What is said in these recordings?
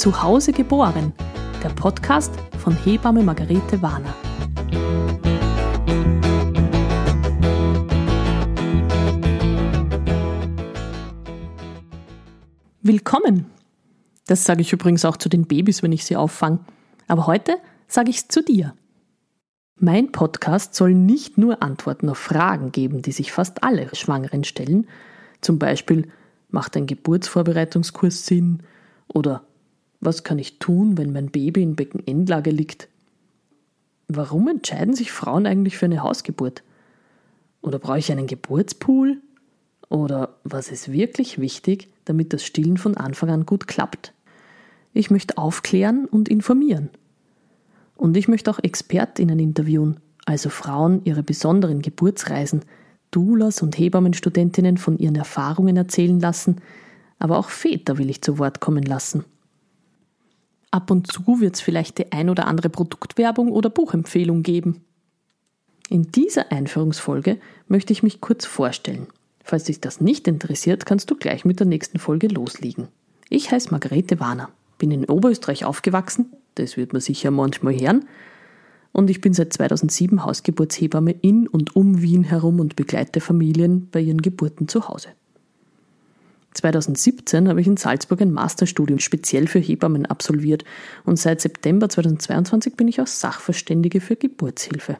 Zu Hause geboren, der Podcast von Hebamme Margarete Warner. Willkommen! Das sage ich übrigens auch zu den Babys, wenn ich sie auffange. Aber heute sage ich es zu dir. Mein Podcast soll nicht nur Antworten auf Fragen geben, die sich fast alle Schwangeren stellen, zum Beispiel, macht ein Geburtsvorbereitungskurs Sinn? Oder was kann ich tun, wenn mein Baby in Beckenendlage liegt? Warum entscheiden sich Frauen eigentlich für eine Hausgeburt? Oder brauche ich einen Geburtspool? Oder was ist wirklich wichtig, damit das Stillen von Anfang an gut klappt? Ich möchte aufklären und informieren. Und ich möchte auch Expertinnen interviewen, also Frauen ihre besonderen Geburtsreisen, Doulas und Hebammenstudentinnen von ihren Erfahrungen erzählen lassen, aber auch Väter will ich zu Wort kommen lassen. Ab und zu wird es vielleicht die ein oder andere Produktwerbung oder Buchempfehlung geben. In dieser Einführungsfolge möchte ich mich kurz vorstellen. Falls dich das nicht interessiert, kannst du gleich mit der nächsten Folge loslegen. Ich heiße Margarete Warner, bin in Oberösterreich aufgewachsen, das wird man sicher manchmal hören, und ich bin seit 2007 Hausgeburtshebamme in und um Wien herum und begleite Familien bei ihren Geburten zu Hause. 2017 habe ich in Salzburg ein Masterstudium speziell für Hebammen absolviert und seit September 2022 bin ich auch Sachverständige für Geburtshilfe.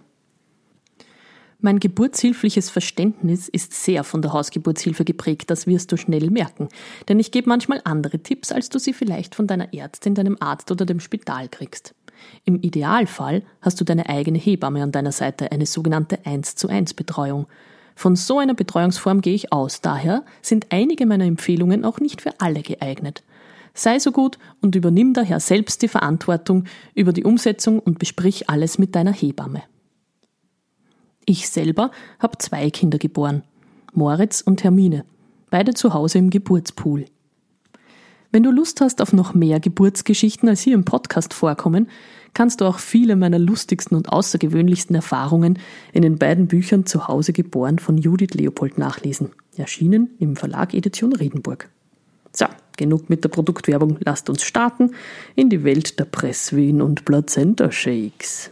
Mein geburtshilfliches Verständnis ist sehr von der Hausgeburtshilfe geprägt, das wirst du schnell merken, denn ich gebe manchmal andere Tipps, als du sie vielleicht von deiner Ärztin, deinem Arzt oder dem Spital kriegst. Im Idealfall hast du deine eigene Hebamme an deiner Seite, eine sogenannte 1 zu 1 Betreuung. Von so einer Betreuungsform gehe ich aus. Daher sind einige meiner Empfehlungen auch nicht für alle geeignet. Sei so gut und übernimm daher selbst die Verantwortung über die Umsetzung und besprich alles mit deiner Hebamme. Ich selber habe zwei Kinder geboren, Moritz und Hermine, beide zu Hause im Geburtspool. Wenn du Lust hast auf noch mehr Geburtsgeschichten, als hier im Podcast vorkommen, kannst du auch viele meiner lustigsten und außergewöhnlichsten Erfahrungen in den beiden Büchern Zu Hause geboren von Judith Leopold nachlesen, erschienen im Verlag Edition Riedenburg. So, genug mit der Produktwerbung, lasst uns starten in die Welt der Presswehen und Plazenta-Shakes.